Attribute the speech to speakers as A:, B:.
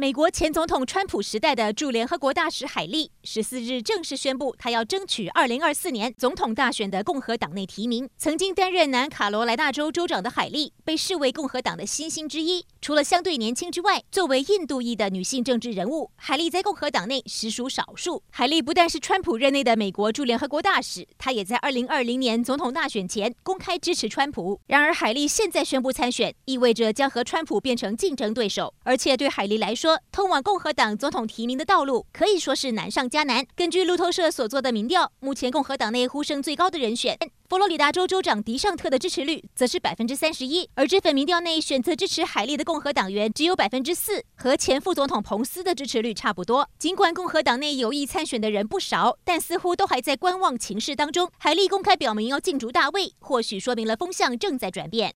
A: 美国前总统川普时代的驻联合国大使海莉十四日正式宣布，她要争取二零二四年总统大选的共和党内提名。曾经担任南卡罗来纳州州长的海莉被视为共和党的新星之一。除了相对年轻之外，作为印度裔的女性政治人物，海莉在共和党内实属少数。海莉不但是川普任内的美国驻联合国大使，她也在二零二零年总统大选前公开支持川普。然而，海莉现在宣布参选，意味着将和川普变成竞争对手，而且对海莉来说，通往共和党总统提名的道路可以说是难上加难。根据路透社所做的民调，目前共和党内呼声最高的人选，佛罗里达州州长迪尚特的支持率则是百分之三十一。而这份民调内选择支持海利的共和党员只有百分之四，和前副总统彭斯的支持率差不多。尽管共和党内有意参选的人不少，但似乎都还在观望情势当中。海利公开表明要竞逐大位，或许说明了风向正在转变。